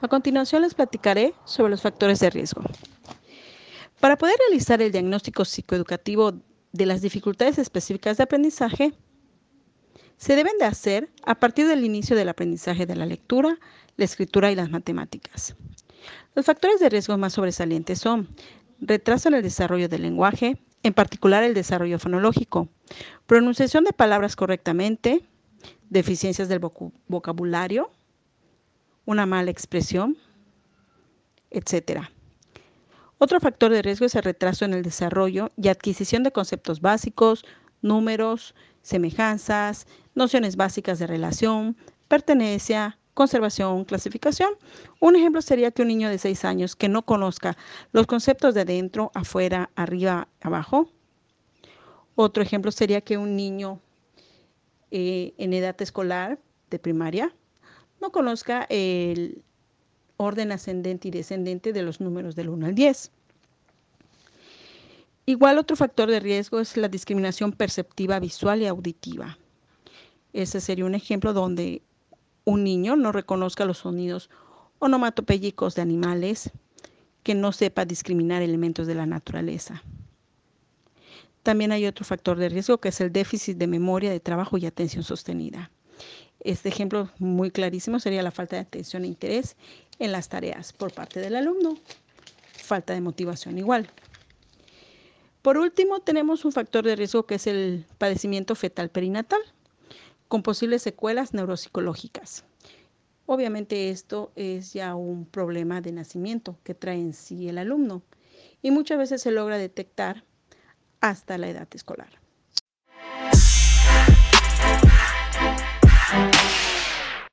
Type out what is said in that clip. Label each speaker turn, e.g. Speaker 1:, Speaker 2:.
Speaker 1: A continuación les platicaré sobre los factores de riesgo. Para poder realizar el diagnóstico psicoeducativo de las dificultades específicas de aprendizaje, se deben de hacer a partir del inicio del aprendizaje de la lectura, la escritura y las matemáticas. Los factores de riesgo más sobresalientes son retraso en el desarrollo del lenguaje, en particular el desarrollo fonológico, pronunciación de palabras correctamente, deficiencias del vocabulario, una mala expresión, etc. Otro factor de riesgo es el retraso en el desarrollo y adquisición de conceptos básicos, números, semejanzas, nociones básicas de relación, pertenencia, conservación, clasificación. Un ejemplo sería que un niño de 6 años que no conozca los conceptos de dentro, afuera, arriba, abajo. Otro ejemplo sería que un niño eh, en edad escolar de primaria no conozca el orden ascendente y descendente de los números del 1 al 10. Igual otro factor de riesgo es la discriminación perceptiva visual y auditiva. Ese sería un ejemplo donde un niño no reconozca los sonidos onomatopéyicos de animales, que no sepa discriminar elementos de la naturaleza. También hay otro factor de riesgo que es el déficit de memoria, de trabajo y atención sostenida. Este ejemplo muy clarísimo sería la falta de atención e interés en las tareas por parte del alumno. Falta de motivación igual. Por último, tenemos un factor de riesgo que es el padecimiento fetal perinatal con posibles secuelas neuropsicológicas. Obviamente esto es ya un problema de nacimiento que trae en sí el alumno y muchas veces se logra detectar hasta la edad escolar.